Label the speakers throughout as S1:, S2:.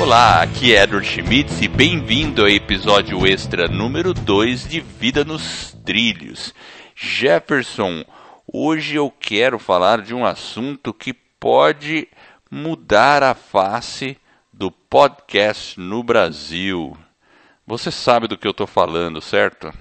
S1: Olá, aqui é Edward Schmitz e bem-vindo ao episódio extra número 2 de Vida nos Trilhos. Jefferson, hoje eu quero falar de um assunto que pode mudar a face do podcast no Brasil. Você sabe do que eu estou falando, certo?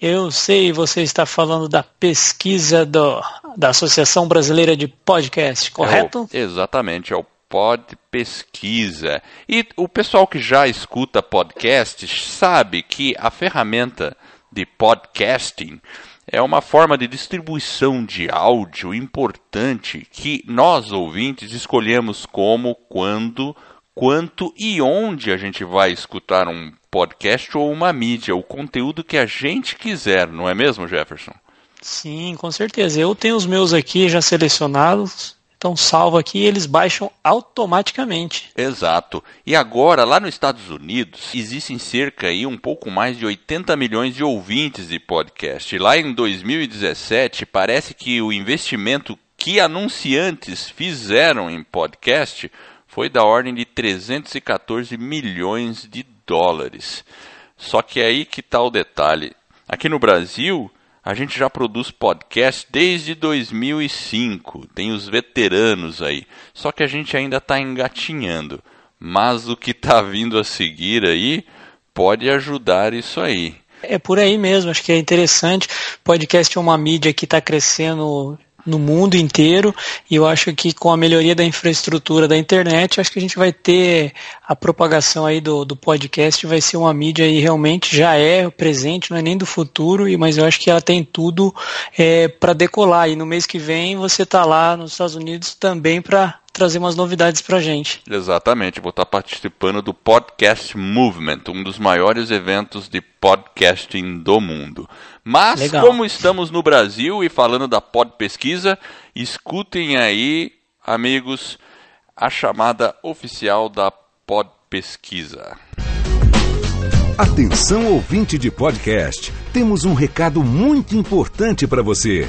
S2: Eu sei, você está falando da pesquisa do, da Associação Brasileira de Podcast, correto?
S1: É o, exatamente, é o Pod Pesquisa. E o pessoal que já escuta podcasts sabe que a ferramenta de podcasting é uma forma de distribuição de áudio importante que nós ouvintes escolhemos como, quando, quanto e onde a gente vai escutar um podcast ou uma mídia, o conteúdo que a gente quiser, não é mesmo, Jefferson?
S2: Sim, com certeza. Eu tenho os meus aqui já selecionados então salvo aqui e eles baixam automaticamente.
S1: Exato. E agora, lá nos Estados Unidos, existem cerca aí um pouco mais de 80 milhões de ouvintes de podcast. Lá em 2017, parece que o investimento que anunciantes fizeram em podcast foi da ordem de 314 milhões de dólares. Só que é aí que está o detalhe. Aqui no Brasil, a gente já produz podcast desde 2005, tem os veteranos aí. Só que a gente ainda está engatinhando. Mas o que está vindo a seguir aí pode ajudar isso aí.
S2: É por aí mesmo, acho que é interessante. Podcast é uma mídia que está crescendo no mundo inteiro e eu acho que com a melhoria da infraestrutura da internet, acho que a gente vai ter a propagação aí do, do podcast, vai ser uma mídia aí realmente já é presente, não é nem do futuro, mas eu acho que ela tem tudo é, para decolar. E no mês que vem você está lá nos Estados Unidos também para trazer umas novidades para gente.
S1: Exatamente, vou estar participando do Podcast Movement, um dos maiores eventos de podcasting do mundo. Mas, Legal. como estamos no Brasil e falando da Pod Pesquisa, escutem aí, amigos, a chamada oficial da Pod Pesquisa.
S3: Atenção ouvinte de podcast, temos um recado muito importante para você.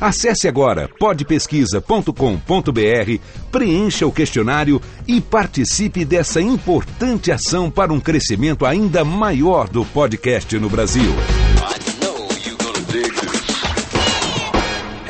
S3: Acesse agora podpesquisa.com.br, preencha o questionário e participe dessa importante ação para um crescimento ainda maior do podcast no Brasil.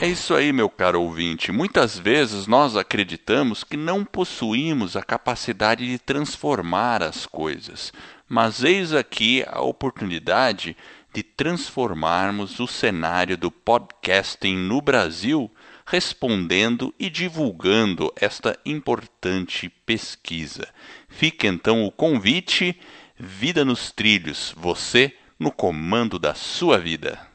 S1: É isso aí, meu caro ouvinte. Muitas vezes nós acreditamos que não possuímos a capacidade de transformar as coisas. Mas eis aqui a oportunidade de transformarmos o cenário do podcasting no Brasil, respondendo e divulgando esta importante pesquisa. Fica então o convite: Vida nos Trilhos, você no comando da sua vida.